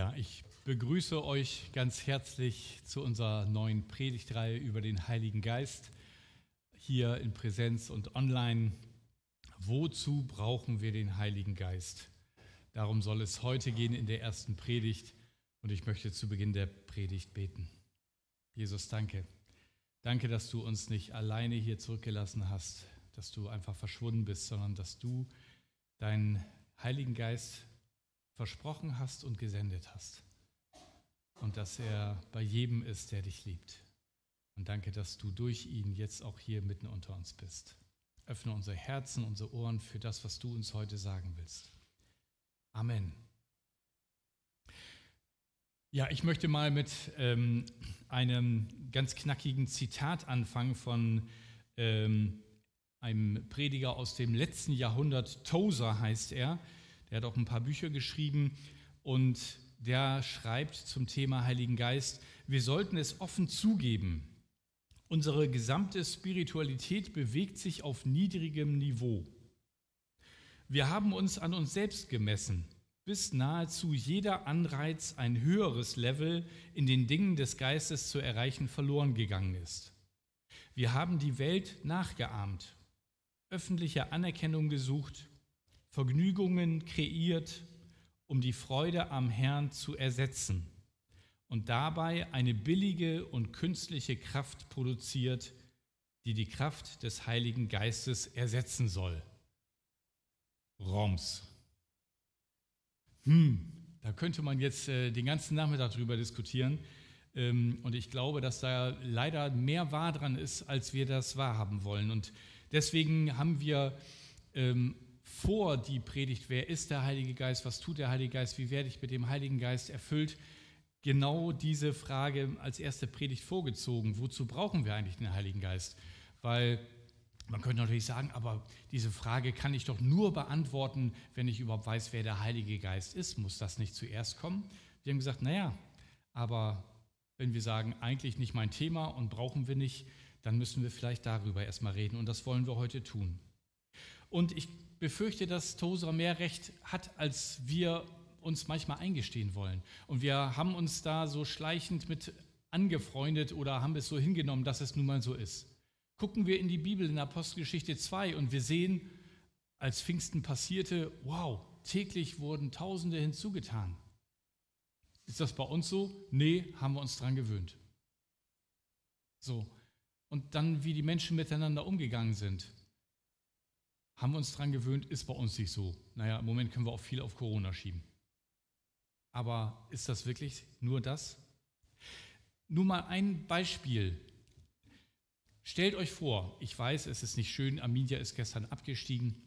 Ja, ich begrüße euch ganz herzlich zu unserer neuen Predigtreihe über den Heiligen Geist hier in Präsenz und online. Wozu brauchen wir den Heiligen Geist? Darum soll es heute gehen in der ersten Predigt und ich möchte zu Beginn der Predigt beten. Jesus, danke. Danke, dass du uns nicht alleine hier zurückgelassen hast, dass du einfach verschwunden bist, sondern dass du deinen Heiligen Geist versprochen hast und gesendet hast. Und dass er bei jedem ist, der dich liebt. Und danke, dass du durch ihn jetzt auch hier mitten unter uns bist. Öffne unsere Herzen, unsere Ohren für das, was du uns heute sagen willst. Amen. Ja, ich möchte mal mit ähm, einem ganz knackigen Zitat anfangen von ähm, einem Prediger aus dem letzten Jahrhundert. Tozer heißt er. Der hat auch ein paar Bücher geschrieben und der schreibt zum Thema Heiligen Geist, wir sollten es offen zugeben. Unsere gesamte Spiritualität bewegt sich auf niedrigem Niveau. Wir haben uns an uns selbst gemessen, bis nahezu jeder Anreiz, ein höheres Level in den Dingen des Geistes zu erreichen, verloren gegangen ist. Wir haben die Welt nachgeahmt, öffentliche Anerkennung gesucht, Vergnügungen kreiert, um die Freude am Herrn zu ersetzen und dabei eine billige und künstliche Kraft produziert, die die Kraft des Heiligen Geistes ersetzen soll. Roms. Hm, da könnte man jetzt äh, den ganzen Nachmittag drüber diskutieren. Ähm, und ich glaube, dass da leider mehr wahr dran ist, als wir das wahrhaben wollen. Und deswegen haben wir ähm, vor die Predigt, wer ist der Heilige Geist, was tut der Heilige Geist, wie werde ich mit dem Heiligen Geist erfüllt, genau diese Frage als erste Predigt vorgezogen. Wozu brauchen wir eigentlich den Heiligen Geist? Weil man könnte natürlich sagen, aber diese Frage kann ich doch nur beantworten, wenn ich überhaupt weiß, wer der Heilige Geist ist. Muss das nicht zuerst kommen? Wir haben gesagt, naja, aber wenn wir sagen, eigentlich nicht mein Thema und brauchen wir nicht, dann müssen wir vielleicht darüber erstmal reden und das wollen wir heute tun. Und ich befürchte, dass Tosa mehr Recht hat, als wir uns manchmal eingestehen wollen. Und wir haben uns da so schleichend mit angefreundet oder haben es so hingenommen, dass es nun mal so ist. Gucken wir in die Bibel in Apostelgeschichte 2 und wir sehen, als Pfingsten passierte, wow, täglich wurden Tausende hinzugetan. Ist das bei uns so? Nee, haben wir uns dran gewöhnt. So. Und dann, wie die Menschen miteinander umgegangen sind. Haben wir uns daran gewöhnt, ist bei uns nicht so. Naja, im Moment können wir auch viel auf Corona schieben. Aber ist das wirklich nur das? Nur mal ein Beispiel. Stellt euch vor, ich weiß, es ist nicht schön, Arminia ist gestern abgestiegen,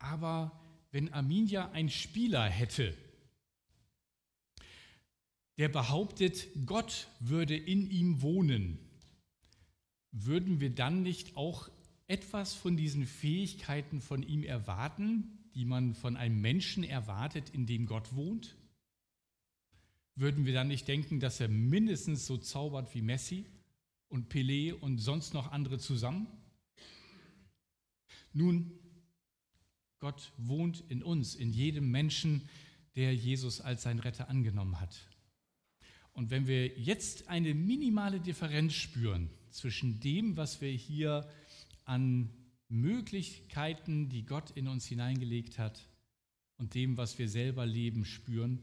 aber wenn Arminia einen Spieler hätte, der behauptet, Gott würde in ihm wohnen, würden wir dann nicht auch etwas von diesen Fähigkeiten von ihm erwarten, die man von einem Menschen erwartet, in dem Gott wohnt? Würden wir dann nicht denken, dass er mindestens so zaubert wie Messi und Pelé und sonst noch andere zusammen? Nun, Gott wohnt in uns, in jedem Menschen, der Jesus als sein Retter angenommen hat. Und wenn wir jetzt eine minimale Differenz spüren zwischen dem, was wir hier an Möglichkeiten, die Gott in uns hineingelegt hat und dem, was wir selber leben, spüren,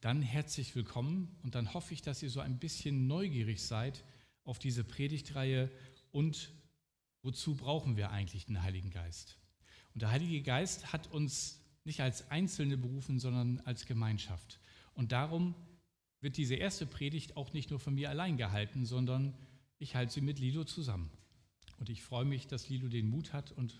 dann herzlich willkommen und dann hoffe ich, dass ihr so ein bisschen neugierig seid auf diese Predigtreihe und wozu brauchen wir eigentlich den Heiligen Geist. Und der Heilige Geist hat uns nicht als Einzelne berufen, sondern als Gemeinschaft. Und darum wird diese erste Predigt auch nicht nur von mir allein gehalten, sondern ich halte sie mit Lilo zusammen. Und ich freue mich, dass Lilo den Mut hat und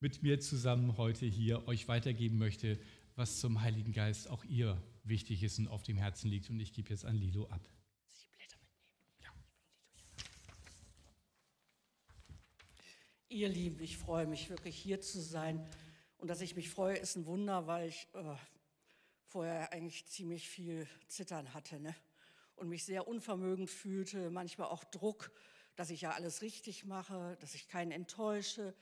mit mir zusammen heute hier euch weitergeben möchte, was zum Heiligen Geist auch ihr wichtig ist und auf dem Herzen liegt. Und ich gebe jetzt an Lilo ab. Ihr Lieben, ich freue mich wirklich hier zu sein. Und dass ich mich freue, ist ein Wunder, weil ich äh, vorher eigentlich ziemlich viel Zittern hatte ne? und mich sehr unvermögend fühlte, manchmal auch Druck dass ich ja alles richtig mache, dass ich keinen enttäusche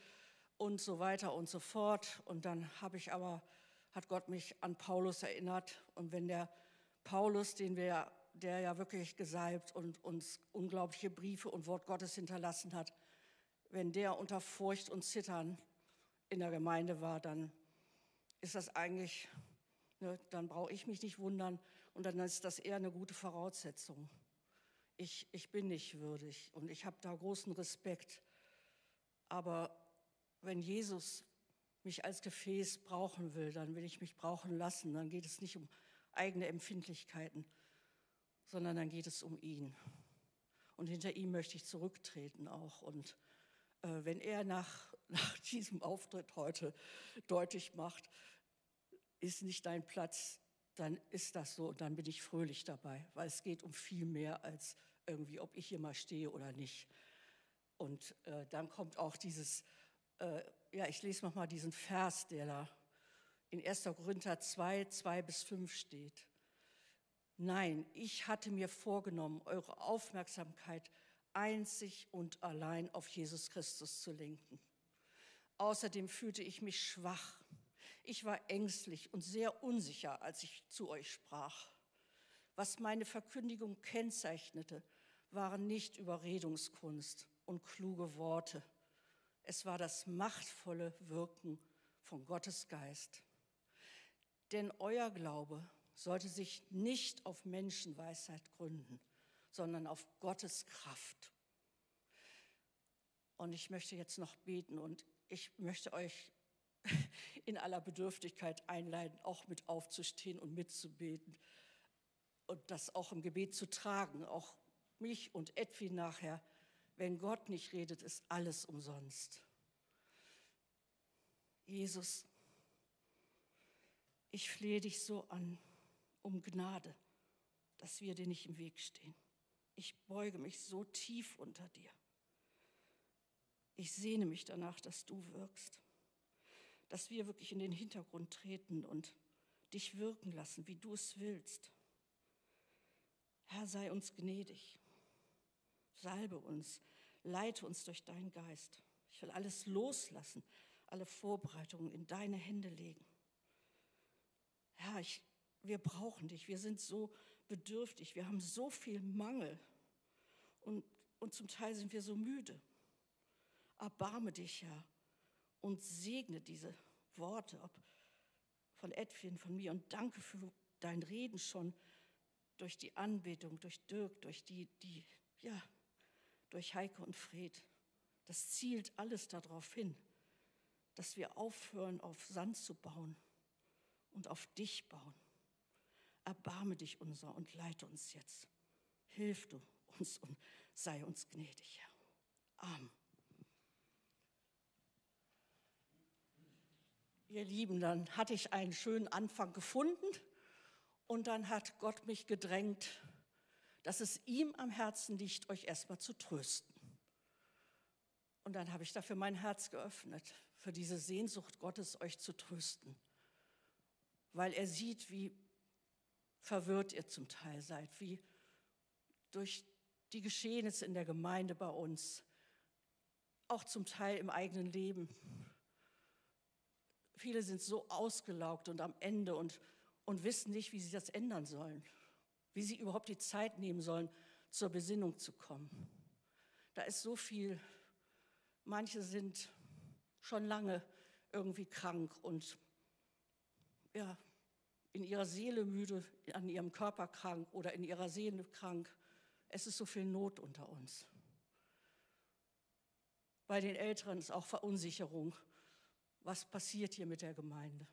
und so weiter und so fort. Und dann habe ich aber hat Gott mich an Paulus erinnert. Und wenn der Paulus, den wir, der ja wirklich gesalbt und uns unglaubliche Briefe und Wort Gottes hinterlassen hat, wenn der unter Furcht und Zittern in der Gemeinde war, dann ist das eigentlich, ne, dann brauche ich mich nicht wundern und dann ist das eher eine gute Voraussetzung. Ich, ich bin nicht würdig und ich habe da großen Respekt. Aber wenn Jesus mich als Gefäß brauchen will, dann will ich mich brauchen lassen. Dann geht es nicht um eigene Empfindlichkeiten, sondern dann geht es um ihn. Und hinter ihm möchte ich zurücktreten auch. Und äh, wenn er nach, nach diesem Auftritt heute deutlich macht, ist nicht dein Platz, dann ist das so und dann bin ich fröhlich dabei, weil es geht um viel mehr als irgendwie, ob ich hier mal stehe oder nicht. Und äh, dann kommt auch dieses, äh, ja, ich lese nochmal diesen Vers, der da in 1. Korinther 2, 2 bis 5 steht. Nein, ich hatte mir vorgenommen, eure Aufmerksamkeit einzig und allein auf Jesus Christus zu lenken. Außerdem fühlte ich mich schwach. Ich war ängstlich und sehr unsicher, als ich zu euch sprach. Was meine Verkündigung kennzeichnete, waren nicht Überredungskunst und kluge Worte. Es war das machtvolle Wirken von Gottes Geist. Denn euer Glaube sollte sich nicht auf Menschenweisheit gründen, sondern auf Gottes Kraft. Und ich möchte jetzt noch beten und ich möchte euch in aller Bedürftigkeit einleiten, auch mit aufzustehen und mitzubeten und das auch im Gebet zu tragen, auch mich und Edwin nachher. Wenn Gott nicht redet, ist alles umsonst. Jesus, ich flehe dich so an um Gnade, dass wir dir nicht im Weg stehen. Ich beuge mich so tief unter dir. Ich sehne mich danach, dass du wirkst, dass wir wirklich in den Hintergrund treten und dich wirken lassen, wie du es willst. Herr, sei uns gnädig, salbe uns, leite uns durch deinen Geist. Ich will alles loslassen, alle Vorbereitungen in deine Hände legen. Herr, ich, wir brauchen dich, wir sind so bedürftig, wir haben so viel Mangel und, und zum Teil sind wir so müde. Erbarme dich, Herr, und segne diese Worte ob von Edwin, von mir und danke für dein Reden schon durch die Anbetung, durch Dirk, durch die, die, ja, durch Heike und Fred. Das zielt alles darauf hin, dass wir aufhören, auf Sand zu bauen und auf dich bauen. Erbarme dich unser und leite uns jetzt. Hilf du uns und sei uns gnädig, Herr. Amen. Ihr Lieben, dann hatte ich einen schönen Anfang gefunden und dann hat Gott mich gedrängt, dass es ihm am Herzen liegt, euch erstmal zu trösten. Und dann habe ich dafür mein Herz geöffnet, für diese Sehnsucht Gottes, euch zu trösten, weil er sieht, wie verwirrt ihr zum Teil seid, wie durch die Geschehnisse in der Gemeinde bei uns, auch zum Teil im eigenen Leben. Viele sind so ausgelaugt und am Ende und, und wissen nicht, wie sie das ändern sollen, wie sie überhaupt die Zeit nehmen sollen, zur Besinnung zu kommen. Da ist so viel, manche sind schon lange irgendwie krank und ja, in ihrer Seele müde, an ihrem Körper krank oder in ihrer Seele krank. Es ist so viel Not unter uns. Bei den Älteren ist auch Verunsicherung. Was passiert hier mit der Gemeinde?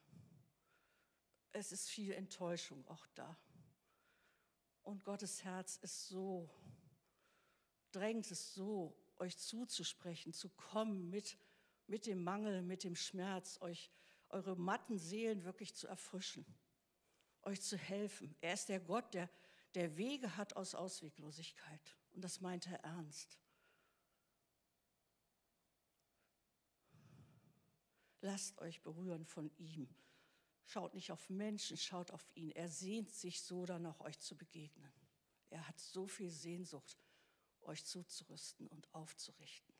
Es ist viel Enttäuschung auch da. Und Gottes Herz ist so, drängt es so, euch zuzusprechen, zu kommen mit, mit dem Mangel, mit dem Schmerz, euch eure matten Seelen wirklich zu erfrischen, euch zu helfen. Er ist der Gott, der der Wege hat aus Ausweglosigkeit. Und das meint er ernst. Lasst euch berühren von ihm. Schaut nicht auf Menschen, schaut auf ihn. Er sehnt sich so danach, euch zu begegnen. Er hat so viel Sehnsucht, euch zuzurüsten und aufzurichten.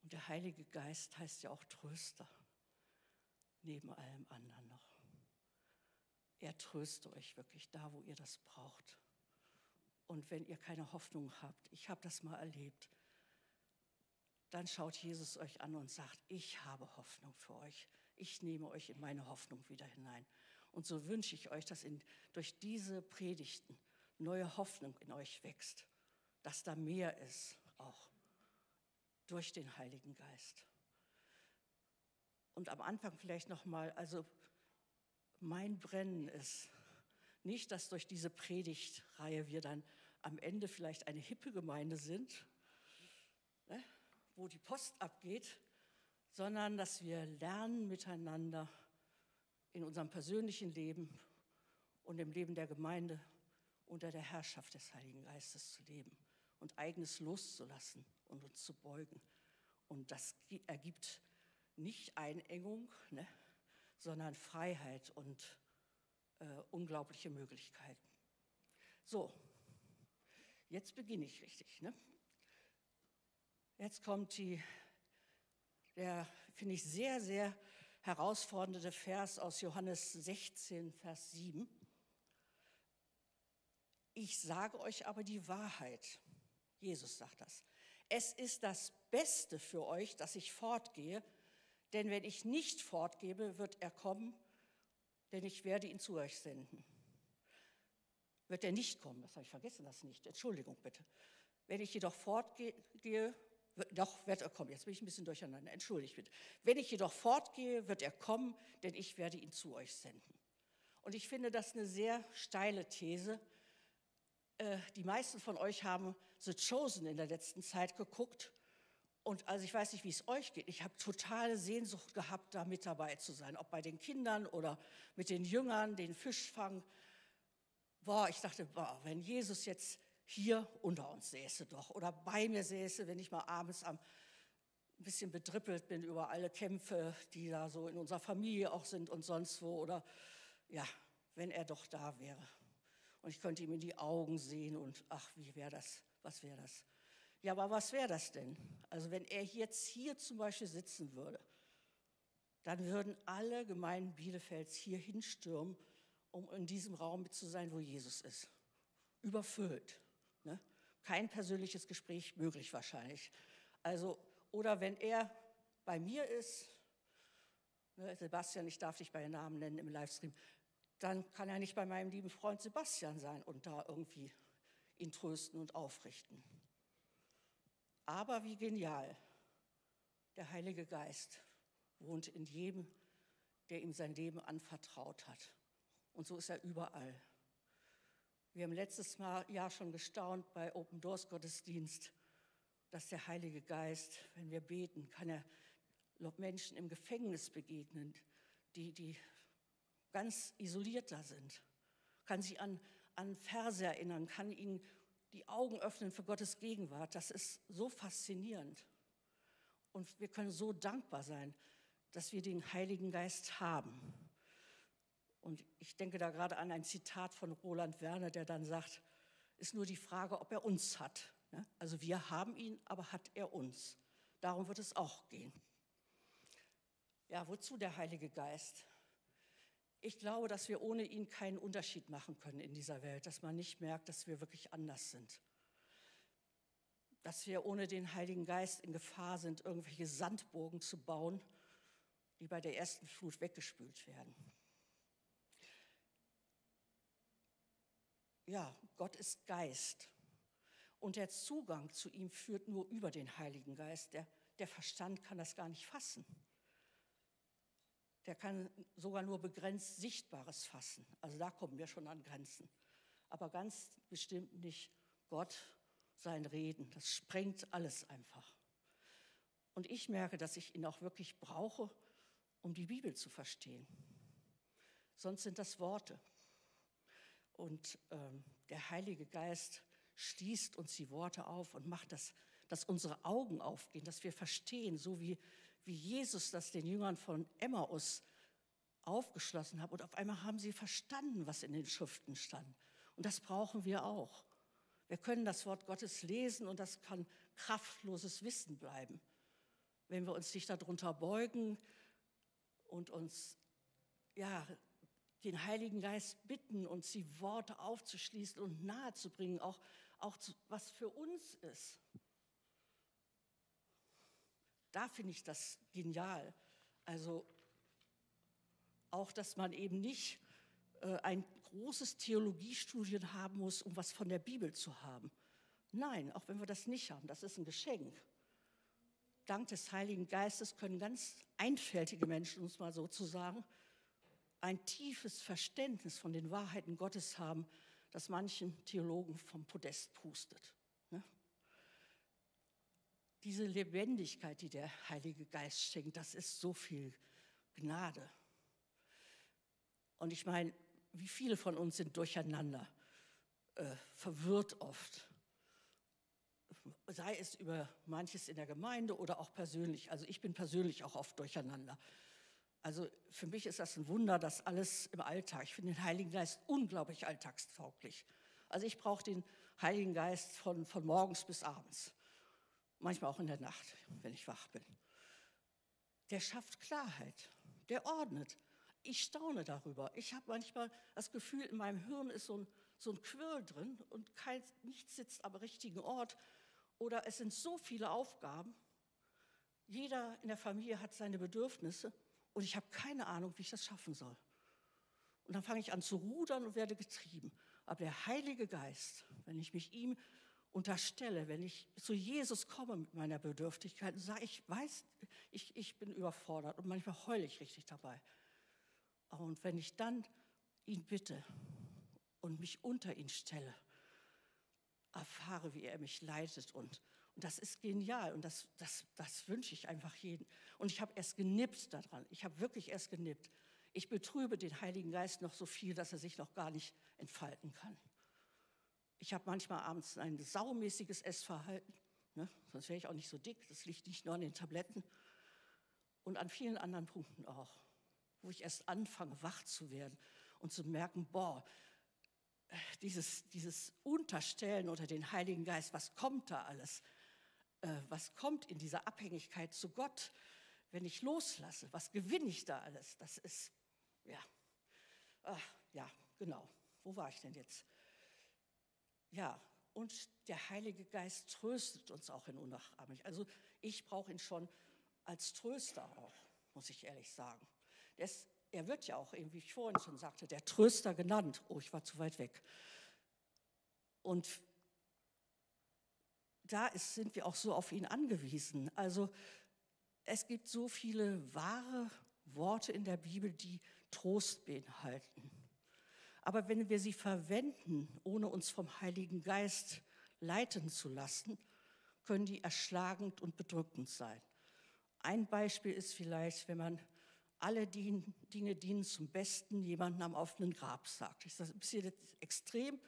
Und der Heilige Geist heißt ja auch Tröster. neben allem anderen noch. Er tröstet euch wirklich da, wo ihr das braucht. Und wenn ihr keine Hoffnung habt, ich habe das mal erlebt, dann schaut Jesus euch an und sagt, ich habe Hoffnung für euch. Ich nehme euch in meine Hoffnung wieder hinein. Und so wünsche ich euch, dass in, durch diese Predigten neue Hoffnung in euch wächst, dass da mehr ist, auch durch den Heiligen Geist. Und am Anfang vielleicht noch mal, also mein Brennen ist nicht, dass durch diese Predigtreihe wir dann am Ende vielleicht eine hippe Gemeinde sind, wo die Post abgeht, sondern dass wir lernen miteinander in unserem persönlichen Leben und im Leben der Gemeinde unter der Herrschaft des Heiligen Geistes zu leben und eigenes loszulassen und uns zu beugen. Und das ergibt nicht Einengung, ne, sondern Freiheit und äh, unglaubliche Möglichkeiten. So, jetzt beginne ich richtig. Ne? Jetzt kommt die, der, finde ich, sehr, sehr herausfordernde Vers aus Johannes 16, Vers 7. Ich sage euch aber die Wahrheit. Jesus sagt das. Es ist das Beste für euch, dass ich fortgehe, denn wenn ich nicht fortgebe, wird er kommen, denn ich werde ihn zu euch senden. Wird er nicht kommen, das habe ich vergessen, das nicht. Entschuldigung bitte. Wenn ich jedoch fortgehe, doch wird er kommen. Jetzt bin ich ein bisschen durcheinander. Entschuldigt bitte. Wenn ich jedoch fortgehe, wird er kommen, denn ich werde ihn zu euch senden. Und ich finde das eine sehr steile These, äh, die meisten von euch haben The Chosen in der letzten Zeit geguckt. Und also ich weiß nicht, wie es euch geht. Ich habe totale Sehnsucht gehabt, da mit dabei zu sein. Ob bei den Kindern oder mit den Jüngern, den Fischfang. Boah, ich dachte, boah, wenn Jesus jetzt hier unter uns säße doch oder bei mir säße, wenn ich mal abends am ein bisschen bedrippelt bin über alle Kämpfe, die da so in unserer Familie auch sind und sonst wo. Oder ja, wenn er doch da wäre und ich könnte ihm in die Augen sehen und ach, wie wäre das, was wäre das? Ja, aber was wäre das denn? Also wenn er jetzt hier zum Beispiel sitzen würde, dann würden alle Gemeinden Bielefelds hier hinstürmen, um in diesem Raum mit zu sein, wo Jesus ist. Überfüllt. Kein persönliches Gespräch möglich wahrscheinlich. Also, oder wenn er bei mir ist, ne, Sebastian, ich darf dich bei Namen nennen im Livestream, dann kann er nicht bei meinem lieben Freund Sebastian sein und da irgendwie ihn trösten und aufrichten. Aber wie genial, der Heilige Geist wohnt in jedem, der ihm sein Leben anvertraut hat. Und so ist er überall. Wir haben letztes Jahr schon gestaunt bei Open Doors Gottesdienst, dass der Heilige Geist, wenn wir beten, kann er Menschen im Gefängnis begegnen, die, die ganz isoliert da sind, kann sich an, an Verse erinnern, kann ihnen die Augen öffnen für Gottes Gegenwart. Das ist so faszinierend. Und wir können so dankbar sein, dass wir den Heiligen Geist haben. Und ich denke da gerade an ein Zitat von Roland Werner, der dann sagt, ist nur die Frage, ob er uns hat. Ne? Also wir haben ihn, aber hat er uns? Darum wird es auch gehen. Ja, wozu der Heilige Geist? Ich glaube, dass wir ohne ihn keinen Unterschied machen können in dieser Welt, dass man nicht merkt, dass wir wirklich anders sind. Dass wir ohne den Heiligen Geist in Gefahr sind, irgendwelche Sandburgen zu bauen, die bei der ersten Flut weggespült werden. Ja, Gott ist Geist. Und der Zugang zu ihm führt nur über den Heiligen Geist. Der, der Verstand kann das gar nicht fassen der kann sogar nur begrenzt Sichtbares fassen. Also da kommen wir schon an Grenzen. Aber ganz bestimmt nicht Gott, sein Reden. Das sprengt alles einfach. Und ich merke, dass ich ihn auch wirklich brauche, um die Bibel zu verstehen. Sonst sind das Worte. Und ähm, der Heilige Geist schließt uns die Worte auf und macht das, dass unsere Augen aufgehen, dass wir verstehen, so wie wie Jesus das den Jüngern von Emmaus aufgeschlossen hat. Und auf einmal haben sie verstanden, was in den Schriften stand. Und das brauchen wir auch. Wir können das Wort Gottes lesen und das kann kraftloses Wissen bleiben. Wenn wir uns nicht darunter beugen und uns ja, den Heiligen Geist bitten, uns die Worte aufzuschließen und nahezubringen, auch, auch zu, was für uns ist. Da finde ich das genial. Also auch, dass man eben nicht äh, ein großes Theologiestudium haben muss, um was von der Bibel zu haben. Nein, auch wenn wir das nicht haben, das ist ein Geschenk. Dank des Heiligen Geistes können ganz einfältige Menschen, es mal so zu ein tiefes Verständnis von den Wahrheiten Gottes haben, das manchen Theologen vom Podest pustet. Ne? Diese Lebendigkeit, die der Heilige Geist schenkt, das ist so viel Gnade. Und ich meine, wie viele von uns sind durcheinander, äh, verwirrt oft, sei es über manches in der Gemeinde oder auch persönlich. Also ich bin persönlich auch oft durcheinander. Also für mich ist das ein Wunder, dass alles im Alltag. Ich finde den Heiligen Geist unglaublich alltagstauglich. Also ich brauche den Heiligen Geist von, von morgens bis abends. Manchmal auch in der Nacht, wenn ich wach bin. Der schafft Klarheit, der ordnet. Ich staune darüber. Ich habe manchmal das Gefühl, in meinem Hirn ist so ein, so ein Quirl drin und kein, nichts sitzt am richtigen Ort. Oder es sind so viele Aufgaben. Jeder in der Familie hat seine Bedürfnisse und ich habe keine Ahnung, wie ich das schaffen soll. Und dann fange ich an zu rudern und werde getrieben. Aber der Heilige Geist, wenn ich mich ihm unterstelle, wenn ich zu Jesus komme mit meiner Bedürftigkeit sage, ich weiß, ich, ich bin überfordert und manchmal heule ich richtig dabei. Und wenn ich dann ihn bitte und mich unter ihn stelle, erfahre, wie er mich leitet und, und das ist genial und das, das, das wünsche ich einfach jedem. Und ich habe erst genippt daran. Ich habe wirklich erst genippt. Ich betrübe den Heiligen Geist noch so viel, dass er sich noch gar nicht entfalten kann. Ich habe manchmal abends ein saumäßiges Essverhalten, ne? sonst wäre ich auch nicht so dick. Das liegt nicht nur an den Tabletten und an vielen anderen Punkten auch, wo ich erst anfange, wach zu werden und zu merken, boah, dieses, dieses Unterstellen unter den Heiligen Geist, was kommt da alles? Äh, was kommt in dieser Abhängigkeit zu Gott, wenn ich loslasse? Was gewinne ich da alles? Das ist, ja, Ach, ja, genau. Wo war ich denn jetzt? Ja, und der Heilige Geist tröstet uns auch in Unnachahmlich. Also ich brauche ihn schon als Tröster auch, muss ich ehrlich sagen. Ist, er wird ja auch, wie ich vorhin schon sagte, der Tröster genannt. Oh, ich war zu weit weg. Und da ist, sind wir auch so auf ihn angewiesen. Also es gibt so viele wahre Worte in der Bibel, die Trost beinhalten. Aber wenn wir sie verwenden, ohne uns vom Heiligen Geist leiten zu lassen, können die erschlagend und bedrückend sein. Ein Beispiel ist vielleicht, wenn man alle Dinge dienen zum Besten jemanden am offenen Grab sagt. Das ist ein bisschen extrem,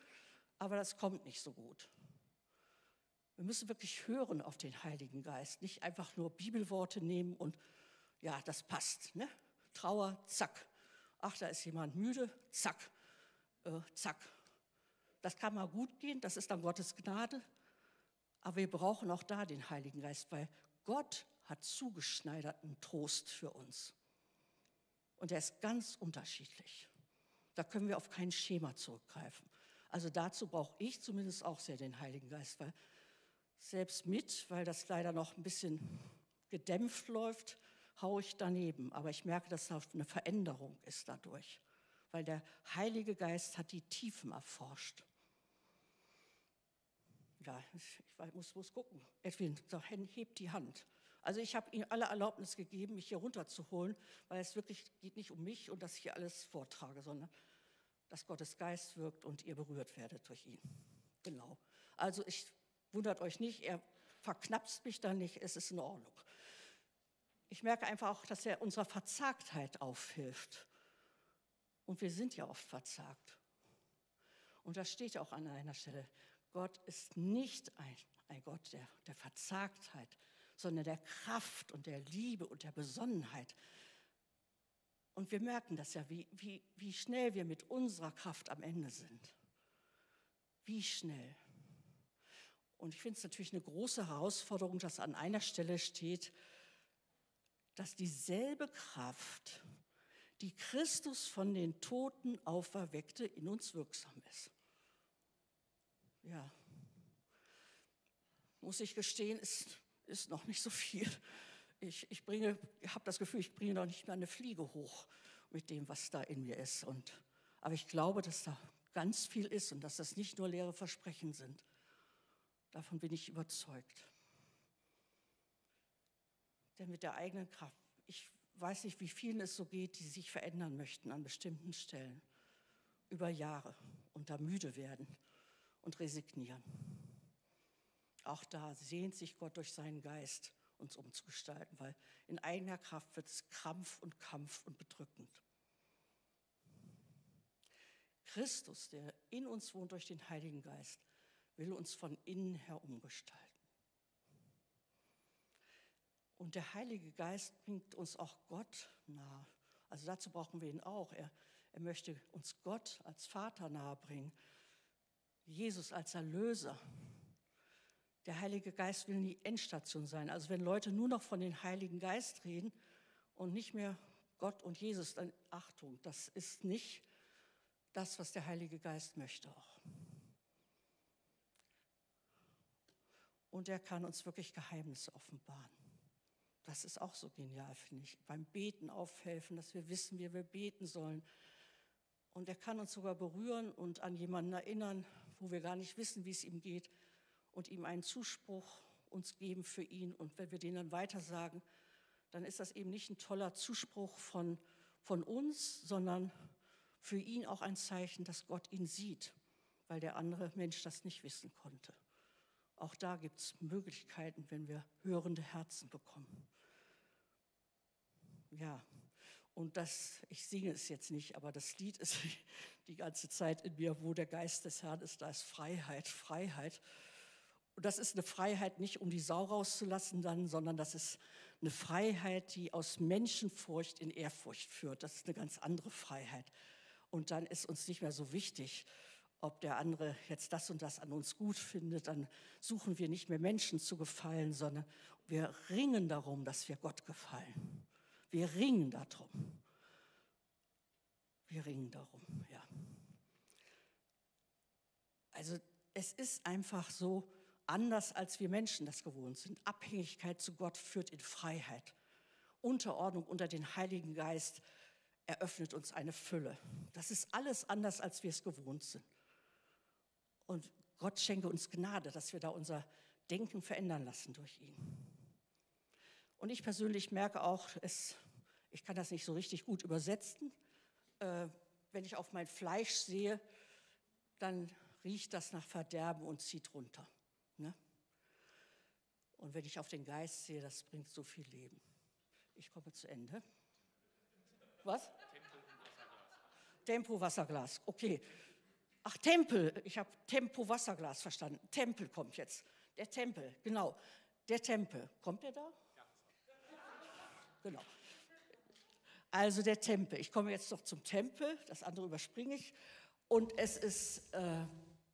aber das kommt nicht so gut. Wir müssen wirklich hören auf den Heiligen Geist, nicht einfach nur Bibelworte nehmen und ja, das passt. Ne? Trauer, zack. Ach, da ist jemand müde, zack, äh, zack. Das kann mal gut gehen, das ist dann Gottes Gnade. Aber wir brauchen auch da den Heiligen Geist, weil Gott hat zugeschneiderten Trost für uns. Und er ist ganz unterschiedlich. Da können wir auf kein Schema zurückgreifen. Also dazu brauche ich zumindest auch sehr den Heiligen Geist, weil selbst mit, weil das leider noch ein bisschen gedämpft läuft, haue ich daneben. Aber ich merke, dass da eine Veränderung ist dadurch, weil der Heilige Geist hat die Tiefen erforscht. Ja, ich muss, muss gucken. Edwin, hebt die Hand. Also ich habe ihm alle Erlaubnis gegeben, mich hier runterzuholen, weil es wirklich geht nicht um mich und dass ich hier alles vortrage, sondern dass Gottes Geist wirkt und ihr berührt werdet durch ihn. Genau. Also ich Wundert euch nicht, er verknapst mich da nicht, es ist in Ordnung. Ich merke einfach auch, dass er unserer Verzagtheit aufhilft. Und wir sind ja oft verzagt. Und das steht ja auch an einer Stelle. Gott ist nicht ein, ein Gott der, der Verzagtheit, sondern der Kraft und der Liebe und der Besonnenheit. Und wir merken das ja, wie, wie, wie schnell wir mit unserer Kraft am Ende sind. Wie schnell. Und ich finde es natürlich eine große Herausforderung, dass an einer Stelle steht, dass dieselbe Kraft, die Christus von den Toten auferweckte, in uns wirksam ist. Ja, muss ich gestehen, ist, ist noch nicht so viel. Ich, ich bringe, habe das Gefühl, ich bringe noch nicht mal eine Fliege hoch mit dem, was da in mir ist. Und, aber ich glaube, dass da ganz viel ist und dass das nicht nur leere Versprechen sind. Davon bin ich überzeugt. Denn mit der eigenen Kraft, ich weiß nicht, wie vielen es so geht, die sich verändern möchten an bestimmten Stellen, über Jahre und da müde werden und resignieren. Auch da sehnt sich Gott durch seinen Geist, uns umzugestalten, weil in eigener Kraft wird es Krampf und Kampf und bedrückend. Christus, der in uns wohnt durch den Heiligen Geist, will uns von innen her umgestalten. Und der Heilige Geist bringt uns auch Gott nahe. Also dazu brauchen wir ihn auch. Er, er möchte uns Gott als Vater nahebringen, Jesus als Erlöser. Der Heilige Geist will nie Endstation sein. Also wenn Leute nur noch von dem Heiligen Geist reden und nicht mehr Gott und Jesus, dann Achtung, das ist nicht das, was der Heilige Geist möchte auch. Und er kann uns wirklich Geheimnisse offenbaren. Das ist auch so genial, finde ich. Beim Beten aufhelfen, dass wir wissen, wie wir beten sollen. Und er kann uns sogar berühren und an jemanden erinnern, wo wir gar nicht wissen, wie es ihm geht, und ihm einen Zuspruch uns geben für ihn. Und wenn wir den dann weitersagen, dann ist das eben nicht ein toller Zuspruch von, von uns, sondern für ihn auch ein Zeichen, dass Gott ihn sieht, weil der andere Mensch das nicht wissen konnte. Auch da gibt es Möglichkeiten, wenn wir hörende Herzen bekommen. Ja, und das, ich singe es jetzt nicht, aber das Lied ist die ganze Zeit in mir, wo der Geist des Herrn ist, da ist Freiheit, Freiheit. Und das ist eine Freiheit nicht, um die Sau rauszulassen dann, sondern das ist eine Freiheit, die aus Menschenfurcht in Ehrfurcht führt. Das ist eine ganz andere Freiheit. Und dann ist uns nicht mehr so wichtig, ob der andere jetzt das und das an uns gut findet, dann suchen wir nicht mehr Menschen zu gefallen, sondern wir ringen darum, dass wir Gott gefallen. Wir ringen darum. Wir ringen darum, ja. Also es ist einfach so anders, als wir Menschen das gewohnt sind. Abhängigkeit zu Gott führt in Freiheit. Unterordnung unter den Heiligen Geist eröffnet uns eine Fülle. Das ist alles anders, als wir es gewohnt sind. Und Gott schenke uns Gnade, dass wir da unser Denken verändern lassen durch ihn. Und ich persönlich merke auch, es, ich kann das nicht so richtig gut übersetzen. Äh, wenn ich auf mein Fleisch sehe, dann riecht das nach Verderben und zieht runter. Ne? Und wenn ich auf den Geist sehe, das bringt so viel Leben. Ich komme zu Ende. Was? Tempo Wasserglas. Okay. Ach, Tempel. Ich habe Tempo Wasserglas verstanden. Tempel kommt jetzt. Der Tempel, genau. Der Tempel. Kommt der da? Ja. Genau. Also der Tempel. Ich komme jetzt noch zum Tempel. Das andere überspringe ich. Und es ist, äh,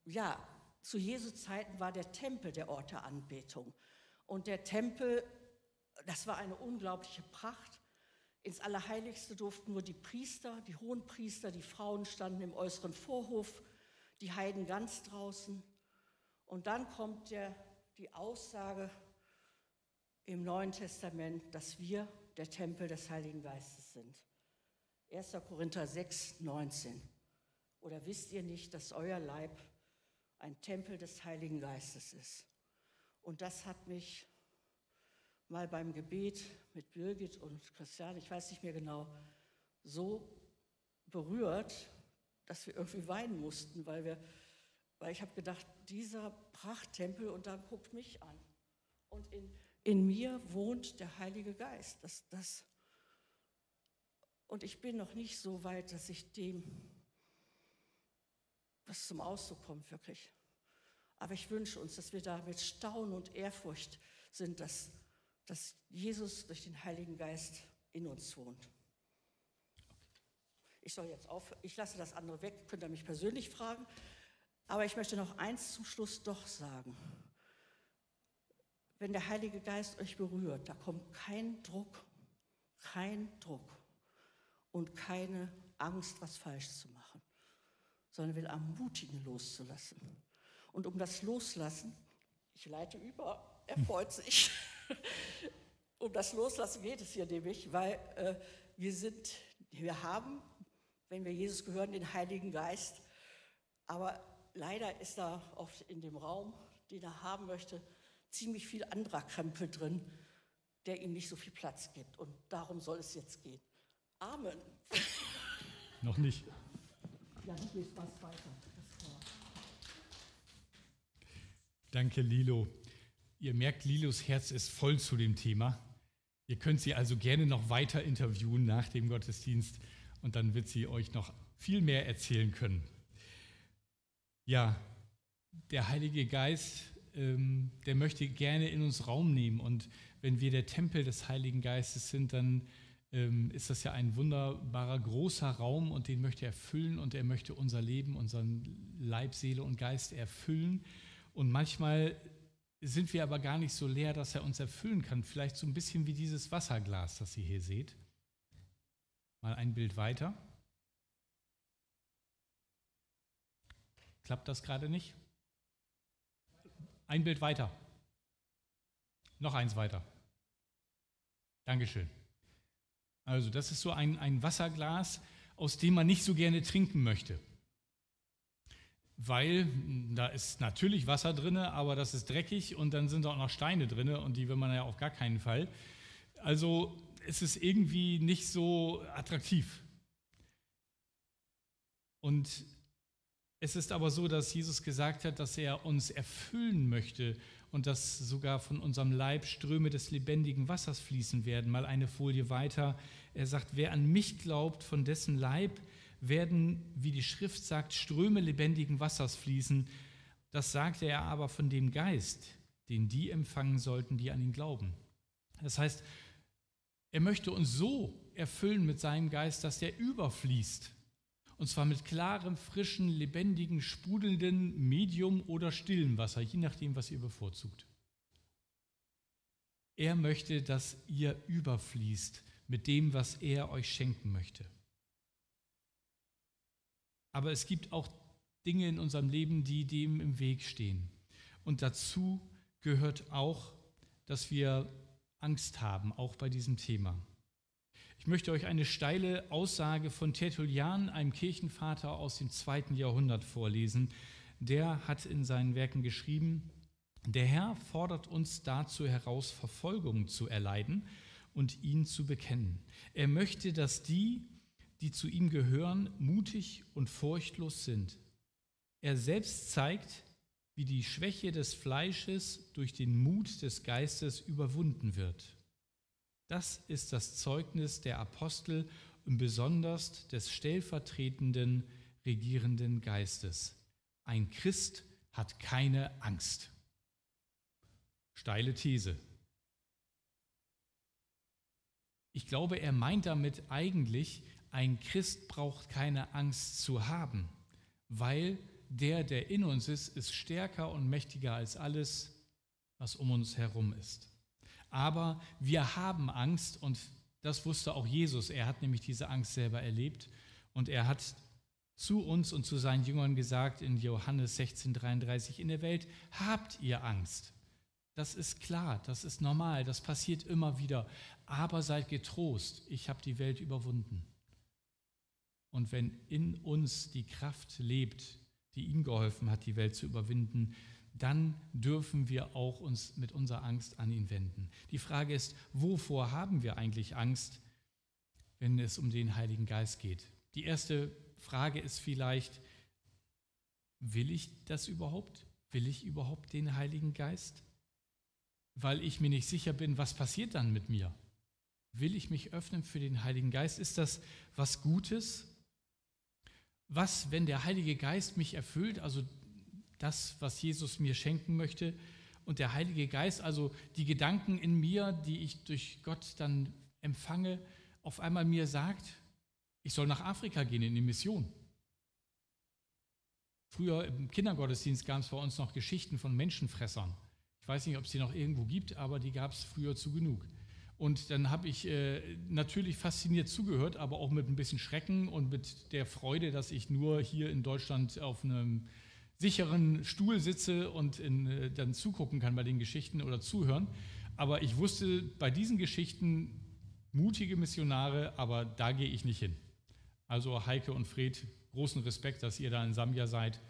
ja, zu Jesu Zeiten war der Tempel der Ort der Anbetung. Und der Tempel, das war eine unglaubliche Pracht. Ins Allerheiligste durften nur die Priester, die hohen Priester, die Frauen standen im äußeren Vorhof, die Heiden ganz draußen. Und dann kommt der, die Aussage im Neuen Testament, dass wir der Tempel des Heiligen Geistes sind. 1. Korinther 6, 19. Oder wisst ihr nicht, dass euer Leib ein Tempel des Heiligen Geistes ist? Und das hat mich mal beim Gebet mit Birgit und Christian, ich weiß nicht mehr genau, so berührt, dass wir irgendwie weinen mussten, weil, wir, weil ich habe gedacht, dieser Prachttempel und dann guckt mich an. Und in, in mir wohnt der Heilige Geist. Das, das, und ich bin noch nicht so weit, dass ich dem was zum Ausdruck kommt, wirklich. Aber ich wünsche uns, dass wir da mit Staunen und Ehrfurcht sind, dass dass Jesus durch den Heiligen Geist in uns wohnt. Ich soll jetzt auf, ich lasse das andere weg, könnt ihr mich persönlich fragen. Aber ich möchte noch eins zum Schluss doch sagen. Wenn der Heilige Geist euch berührt, da kommt kein Druck, kein Druck und keine Angst, was falsch zu machen, sondern will ermutigen, loszulassen. Und um das Loslassen, ich leite über, er freut sich. um das Loslassen geht es hier nämlich, weil äh, wir sind, wir haben, wenn wir Jesus gehören, den Heiligen Geist, aber leider ist da oft in dem Raum, den er haben möchte, ziemlich viel anderer Krempel drin, der ihm nicht so viel Platz gibt. Und darum soll es jetzt gehen. Amen. Noch nicht. Ja, du gehst was weiter. Danke, Lilo. Ihr merkt, Lilos Herz ist voll zu dem Thema. Ihr könnt sie also gerne noch weiter interviewen nach dem Gottesdienst und dann wird sie euch noch viel mehr erzählen können. Ja, der Heilige Geist, ähm, der möchte gerne in uns Raum nehmen und wenn wir der Tempel des Heiligen Geistes sind, dann ähm, ist das ja ein wunderbarer großer Raum und den möchte er füllen und er möchte unser Leben, unseren Leib, Seele und Geist erfüllen. Und manchmal sind wir aber gar nicht so leer, dass er uns erfüllen kann. Vielleicht so ein bisschen wie dieses Wasserglas, das ihr hier seht. Mal ein Bild weiter. Klappt das gerade nicht? Ein Bild weiter. Noch eins weiter. Dankeschön. Also das ist so ein, ein Wasserglas, aus dem man nicht so gerne trinken möchte weil da ist natürlich Wasser drin, aber das ist dreckig und dann sind auch noch Steine drin und die will man ja auf gar keinen Fall. Also es ist irgendwie nicht so attraktiv. Und es ist aber so, dass Jesus gesagt hat, dass er uns erfüllen möchte und dass sogar von unserem Leib Ströme des lebendigen Wassers fließen werden. Mal eine Folie weiter. Er sagt, wer an mich glaubt, von dessen Leib werden, wie die Schrift sagt, Ströme lebendigen Wassers fließen. Das sagte er aber von dem Geist, den die empfangen sollten, die an ihn glauben. Das heißt, er möchte uns so erfüllen mit seinem Geist, dass der überfließt. Und zwar mit klarem, frischen, lebendigen, sprudelnden, medium oder stillen Wasser, je nachdem, was ihr bevorzugt. Er möchte, dass ihr überfließt mit dem, was er euch schenken möchte. Aber es gibt auch Dinge in unserem Leben, die dem im Weg stehen. Und dazu gehört auch, dass wir Angst haben, auch bei diesem Thema. Ich möchte euch eine steile Aussage von Tertullian, einem Kirchenvater aus dem zweiten Jahrhundert, vorlesen. Der hat in seinen Werken geschrieben, der Herr fordert uns dazu heraus, Verfolgung zu erleiden und ihn zu bekennen. Er möchte, dass die, die zu ihm gehören, mutig und furchtlos sind. Er selbst zeigt, wie die Schwäche des Fleisches durch den Mut des Geistes überwunden wird. Das ist das Zeugnis der Apostel und besonders des stellvertretenden regierenden Geistes. Ein Christ hat keine Angst. Steile These. Ich glaube, er meint damit eigentlich, ein Christ braucht keine Angst zu haben, weil der, der in uns ist, ist stärker und mächtiger als alles, was um uns herum ist. Aber wir haben Angst und das wusste auch Jesus. Er hat nämlich diese Angst selber erlebt und er hat zu uns und zu seinen Jüngern gesagt in Johannes 16:33, in der Welt habt ihr Angst. Das ist klar, das ist normal, das passiert immer wieder. Aber seid getrost, ich habe die Welt überwunden. Und wenn in uns die Kraft lebt, die ihm geholfen hat, die Welt zu überwinden, dann dürfen wir auch uns mit unserer Angst an ihn wenden. Die Frage ist, wovor haben wir eigentlich Angst, wenn es um den Heiligen Geist geht? Die erste Frage ist vielleicht, will ich das überhaupt? Will ich überhaupt den Heiligen Geist? Weil ich mir nicht sicher bin, was passiert dann mit mir? Will ich mich öffnen für den Heiligen Geist? Ist das was Gutes? Was, wenn der Heilige Geist mich erfüllt, also das, was Jesus mir schenken möchte, und der Heilige Geist, also die Gedanken in mir, die ich durch Gott dann empfange, auf einmal mir sagt, ich soll nach Afrika gehen in die Mission. Früher im Kindergottesdienst gab es bei uns noch Geschichten von Menschenfressern. Ich weiß nicht, ob es die noch irgendwo gibt, aber die gab es früher zu genug. Und dann habe ich äh, natürlich fasziniert zugehört, aber auch mit ein bisschen Schrecken und mit der Freude, dass ich nur hier in Deutschland auf einem sicheren Stuhl sitze und in, äh, dann zugucken kann bei den Geschichten oder zuhören. Aber ich wusste bei diesen Geschichten mutige Missionare, aber da gehe ich nicht hin. Also Heike und Fred, großen Respekt, dass ihr da in Sambia seid.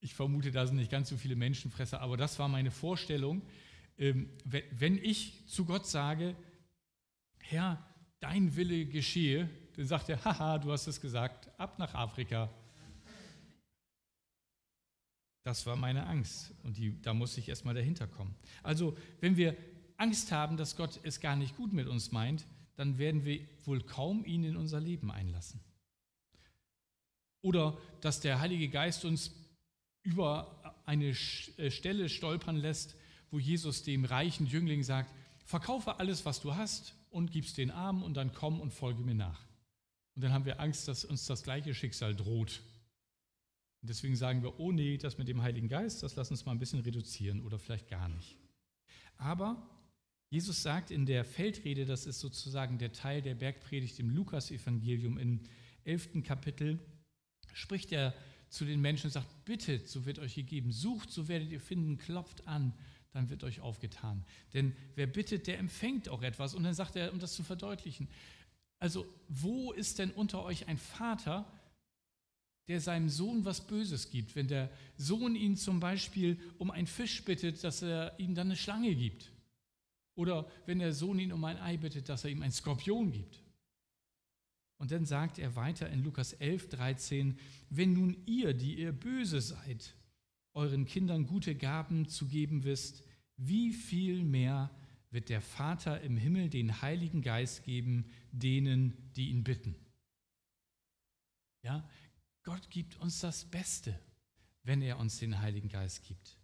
Ich vermute, da sind nicht ganz so viele Menschenfresser, aber das war meine Vorstellung. Ähm, wenn ich zu Gott sage, Herr, dein Wille geschehe, dann sagt er, haha, du hast es gesagt, ab nach Afrika. Das war meine Angst und die, da musste ich erstmal dahinter kommen. Also, wenn wir Angst haben, dass Gott es gar nicht gut mit uns meint, dann werden wir wohl kaum ihn in unser Leben einlassen. Oder dass der Heilige Geist uns über eine äh, Stelle stolpern lässt, wo Jesus dem reichen Jüngling sagt, verkaufe alles, was du hast und gib's den Armen und dann komm und folge mir nach. Und dann haben wir Angst, dass uns das gleiche Schicksal droht. Und deswegen sagen wir, oh nee, das mit dem Heiligen Geist, das lass uns mal ein bisschen reduzieren oder vielleicht gar nicht. Aber Jesus sagt in der Feldrede, das ist sozusagen der Teil der Bergpredigt im Lukas-Evangelium im 11. Kapitel, spricht er zu den Menschen und sagt, bittet, so wird euch gegeben, sucht, so werdet ihr finden, klopft an, dann wird euch aufgetan. Denn wer bittet, der empfängt auch etwas. Und dann sagt er, um das zu verdeutlichen, also wo ist denn unter euch ein Vater, der seinem Sohn was Böses gibt, wenn der Sohn ihn zum Beispiel um einen Fisch bittet, dass er ihm dann eine Schlange gibt? Oder wenn der Sohn ihn um ein Ei bittet, dass er ihm einen Skorpion gibt? Und dann sagt er weiter in Lukas 11, 13, wenn nun ihr, die ihr böse seid, euren Kindern gute Gaben zu geben wisst, wie viel mehr wird der Vater im Himmel den Heiligen Geist geben, denen, die ihn bitten. Ja, Gott gibt uns das Beste, wenn er uns den Heiligen Geist gibt.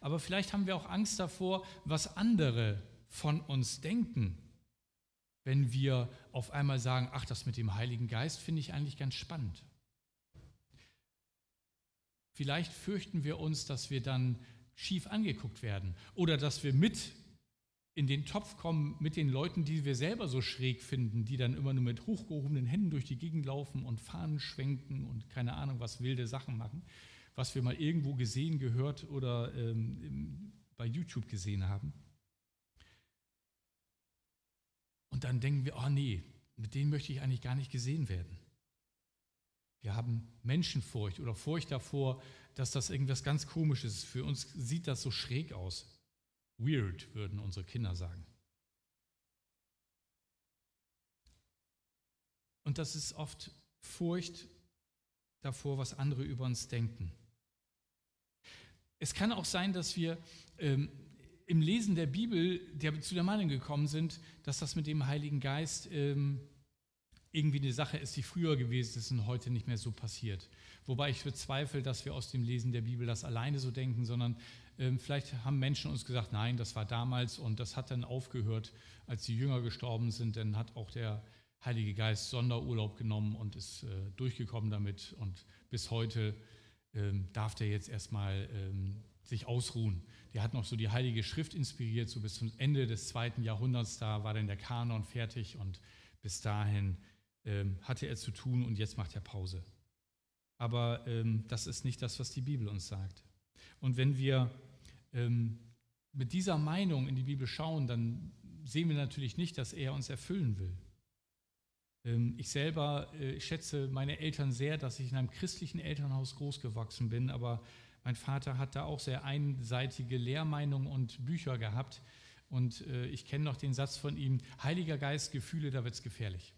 Aber vielleicht haben wir auch Angst davor, was andere von uns denken, wenn wir auf einmal sagen, ach, das mit dem Heiligen Geist finde ich eigentlich ganz spannend. Vielleicht fürchten wir uns, dass wir dann schief angeguckt werden oder dass wir mit in den Topf kommen mit den Leuten, die wir selber so schräg finden, die dann immer nur mit hochgehobenen Händen durch die Gegend laufen und Fahnen schwenken und keine Ahnung, was wilde Sachen machen, was wir mal irgendwo gesehen, gehört oder ähm, bei YouTube gesehen haben. Und dann denken wir, oh nee, mit denen möchte ich eigentlich gar nicht gesehen werden. Wir haben Menschenfurcht oder Furcht davor, dass das irgendwas ganz Komisches ist. Für uns sieht das so schräg aus. Weird, würden unsere Kinder sagen. Und das ist oft Furcht davor, was andere über uns denken. Es kann auch sein, dass wir ähm, im Lesen der Bibel der, zu der Meinung gekommen sind, dass das mit dem Heiligen Geist ähm, irgendwie eine Sache ist, die früher gewesen ist und heute nicht mehr so passiert. Wobei ich bezweifle, dass wir aus dem Lesen der Bibel das alleine so denken, sondern ähm, vielleicht haben Menschen uns gesagt, nein, das war damals und das hat dann aufgehört, als die Jünger gestorben sind. Dann hat auch der Heilige Geist Sonderurlaub genommen und ist äh, durchgekommen damit und bis heute ähm, darf der jetzt erstmal ähm, sich ausruhen. Der hat noch so die Heilige Schrift inspiriert, so bis zum Ende des zweiten Jahrhunderts, da war dann der Kanon fertig und bis dahin ähm, hatte er zu tun und jetzt macht er Pause. Aber ähm, das ist nicht das, was die Bibel uns sagt. Und wenn wir ähm, mit dieser Meinung in die Bibel schauen, dann sehen wir natürlich nicht, dass er uns erfüllen will. Ähm, ich selber äh, schätze meine Eltern sehr, dass ich in einem christlichen Elternhaus großgewachsen bin, aber mein Vater hat da auch sehr einseitige Lehrmeinungen und Bücher gehabt. Und äh, ich kenne noch den Satz von ihm, Heiliger Geist, Gefühle, da wird es gefährlich.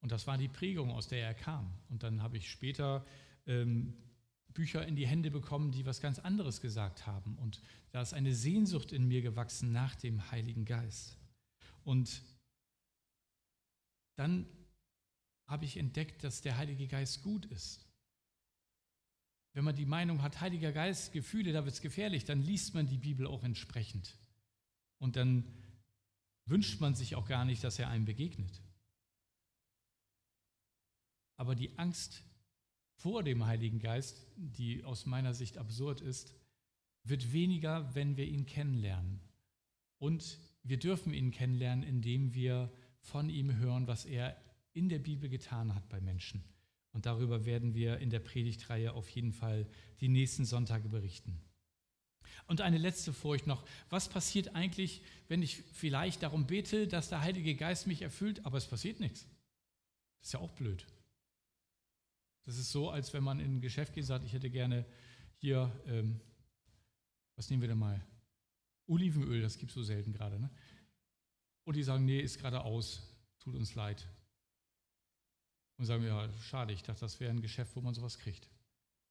Und das war die Prägung, aus der er kam. Und dann habe ich später ähm, Bücher in die Hände bekommen, die was ganz anderes gesagt haben. Und da ist eine Sehnsucht in mir gewachsen nach dem Heiligen Geist. Und dann habe ich entdeckt, dass der Heilige Geist gut ist. Wenn man die Meinung hat, Heiliger Geist, Gefühle, da wird es gefährlich, dann liest man die Bibel auch entsprechend. Und dann wünscht man sich auch gar nicht, dass er einem begegnet. Aber die Angst vor dem Heiligen Geist, die aus meiner Sicht absurd ist, wird weniger, wenn wir ihn kennenlernen. Und wir dürfen ihn kennenlernen, indem wir von ihm hören, was er in der Bibel getan hat bei Menschen. Und darüber werden wir in der Predigtreihe auf jeden Fall die nächsten Sonntage berichten. Und eine letzte Furcht noch. Was passiert eigentlich, wenn ich vielleicht darum bete, dass der Heilige Geist mich erfüllt, aber es passiert nichts? Das ist ja auch blöd. Das ist so, als wenn man in ein Geschäft geht und sagt, ich hätte gerne hier, ähm, was nehmen wir denn mal? Olivenöl, das gibt es so selten gerade. Ne? Und die sagen, nee, ist gerade aus, tut uns leid. Und sagen wir, ja, schade, ich dachte, das wäre ein Geschäft, wo man sowas kriegt.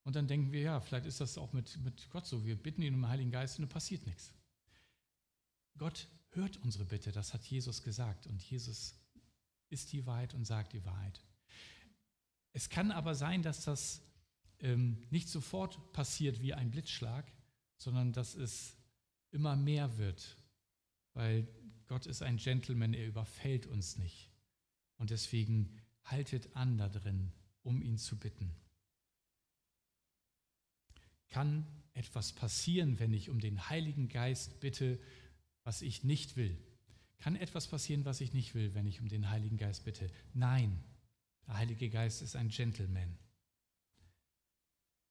Und dann denken wir, ja, vielleicht ist das auch mit, mit Gott so. Wir bitten ihn um den Heiligen Geist und es passiert nichts. Gott hört unsere Bitte, das hat Jesus gesagt. Und Jesus ist die Wahrheit und sagt die Wahrheit. Es kann aber sein, dass das ähm, nicht sofort passiert wie ein Blitzschlag, sondern dass es immer mehr wird, weil Gott ist ein Gentleman, er überfällt uns nicht. Und deswegen haltet an da drin, um ihn zu bitten. Kann etwas passieren, wenn ich um den Heiligen Geist bitte, was ich nicht will? Kann etwas passieren, was ich nicht will, wenn ich um den Heiligen Geist bitte? Nein, der Heilige Geist ist ein Gentleman.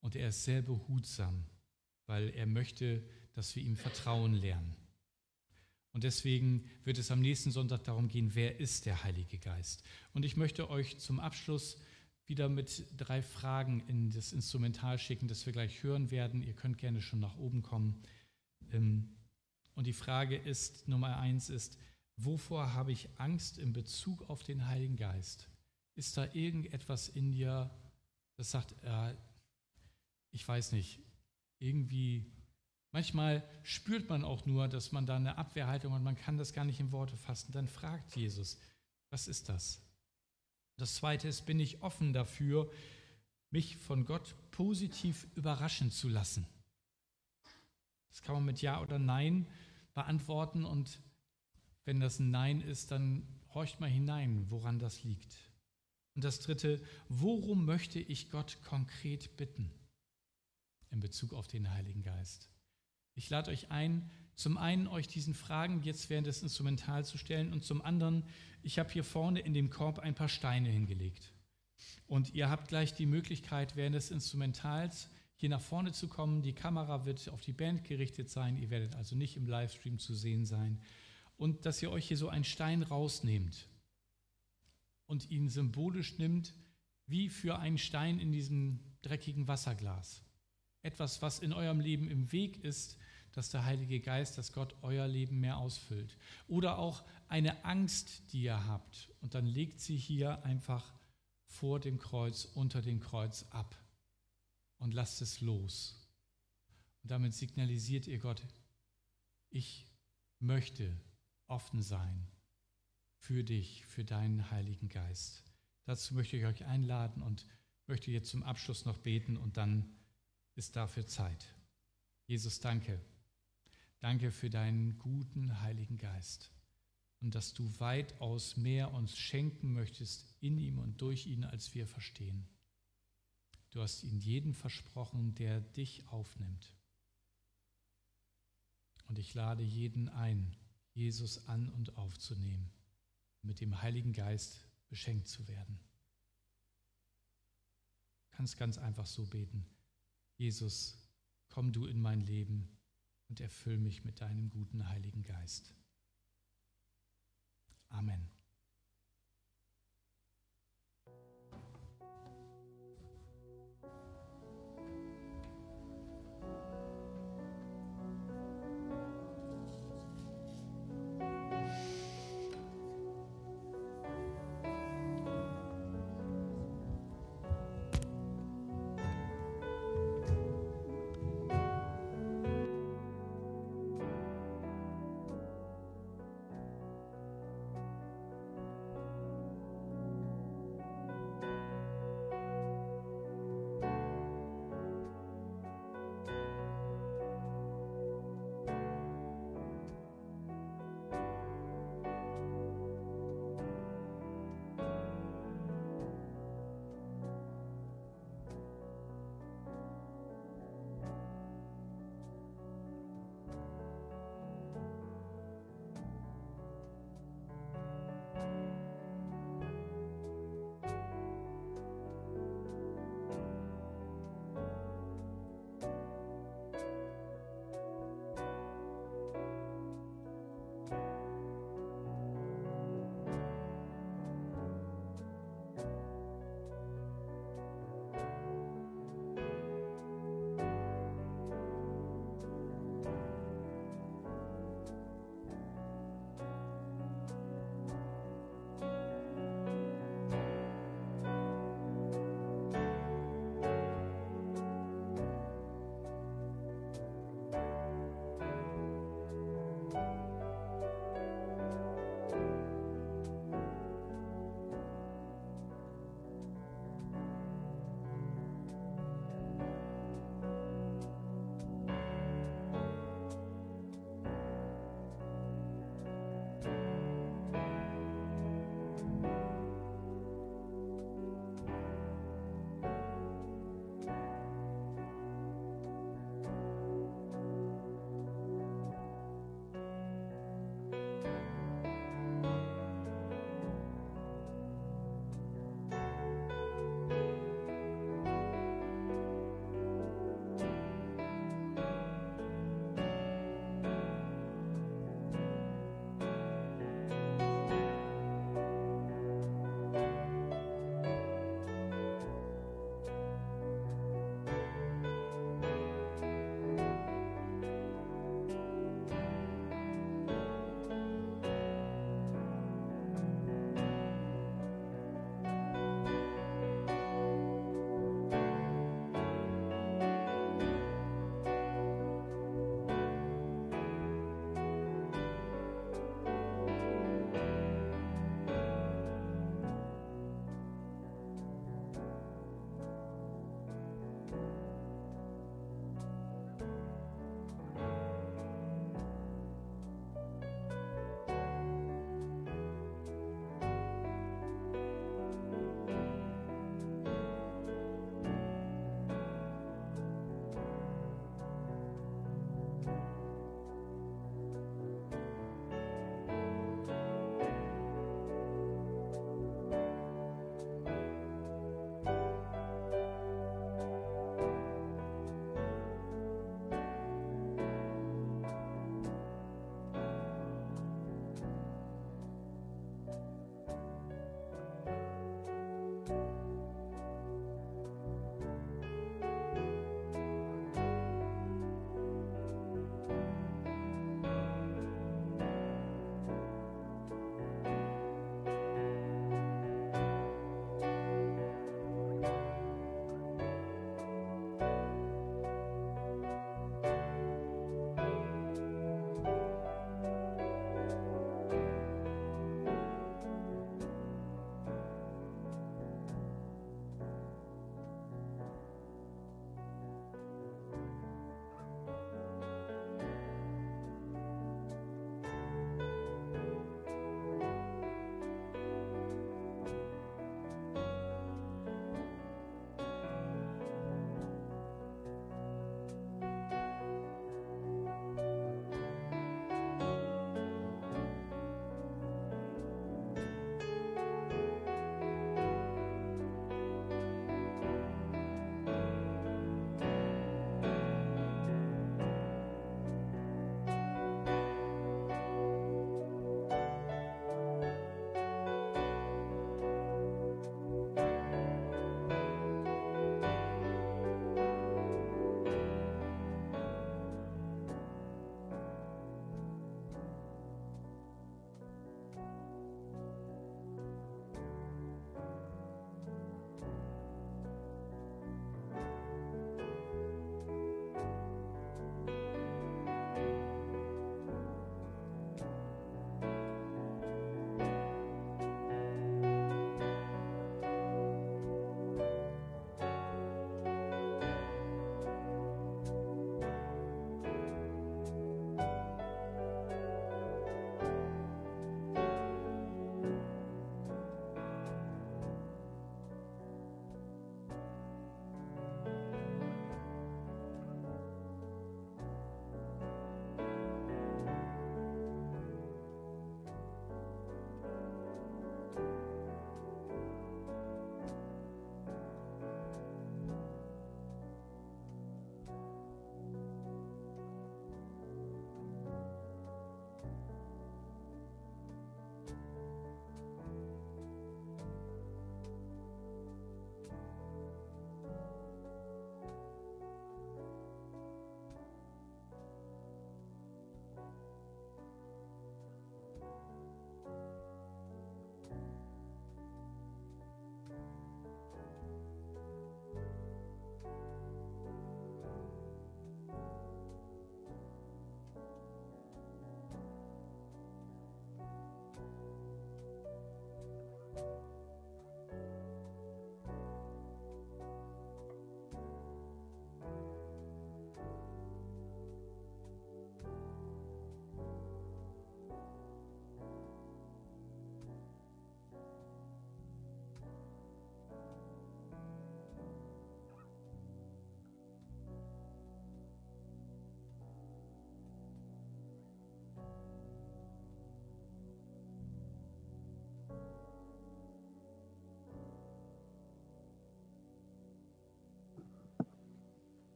Und er ist sehr behutsam, weil er möchte, dass wir ihm Vertrauen lernen. Und deswegen wird es am nächsten Sonntag darum gehen, wer ist der Heilige Geist. Und ich möchte euch zum Abschluss wieder mit drei Fragen in das Instrumental schicken, das wir gleich hören werden. Ihr könnt gerne schon nach oben kommen. Ähm, und die Frage ist, Nummer eins ist, wovor habe ich Angst in Bezug auf den Heiligen Geist? Ist da irgendetwas in dir, das sagt, äh, ich weiß nicht, irgendwie Manchmal spürt man auch nur, dass man da eine Abwehrhaltung hat, man kann das gar nicht in Worte fassen. Dann fragt Jesus, was ist das? Das Zweite ist, bin ich offen dafür, mich von Gott positiv überraschen zu lassen? Das kann man mit Ja oder Nein beantworten und wenn das ein Nein ist, dann horcht mal hinein, woran das liegt. Und das Dritte, worum möchte ich Gott konkret bitten in Bezug auf den Heiligen Geist? Ich lade euch ein, zum einen euch diesen Fragen jetzt während des Instrumentals zu stellen und zum anderen, ich habe hier vorne in dem Korb ein paar Steine hingelegt. Und ihr habt gleich die Möglichkeit, während des Instrumentals hier nach vorne zu kommen. Die Kamera wird auf die Band gerichtet sein. Ihr werdet also nicht im Livestream zu sehen sein. Und dass ihr euch hier so einen Stein rausnehmt und ihn symbolisch nimmt, wie für einen Stein in diesem dreckigen Wasserglas. Etwas, was in eurem Leben im Weg ist, dass der Heilige Geist, dass Gott euer Leben mehr ausfüllt. Oder auch eine Angst, die ihr habt. Und dann legt sie hier einfach vor dem Kreuz, unter dem Kreuz ab und lasst es los. Und damit signalisiert ihr Gott, ich möchte offen sein für dich, für deinen Heiligen Geist. Dazu möchte ich euch einladen und möchte jetzt zum Abschluss noch beten und dann ist dafür Zeit. Jesus, danke Danke für deinen guten Heiligen Geist und dass du weitaus mehr uns schenken möchtest in ihm und durch ihn, als wir verstehen. Du hast ihn jeden versprochen, der dich aufnimmt. Und ich lade jeden ein, Jesus an und aufzunehmen, mit dem Heiligen Geist beschenkt zu werden. Du kannst ganz einfach so beten. Jesus, komm du in mein Leben und erfüll mich mit deinem guten Heiligen Geist. Amen.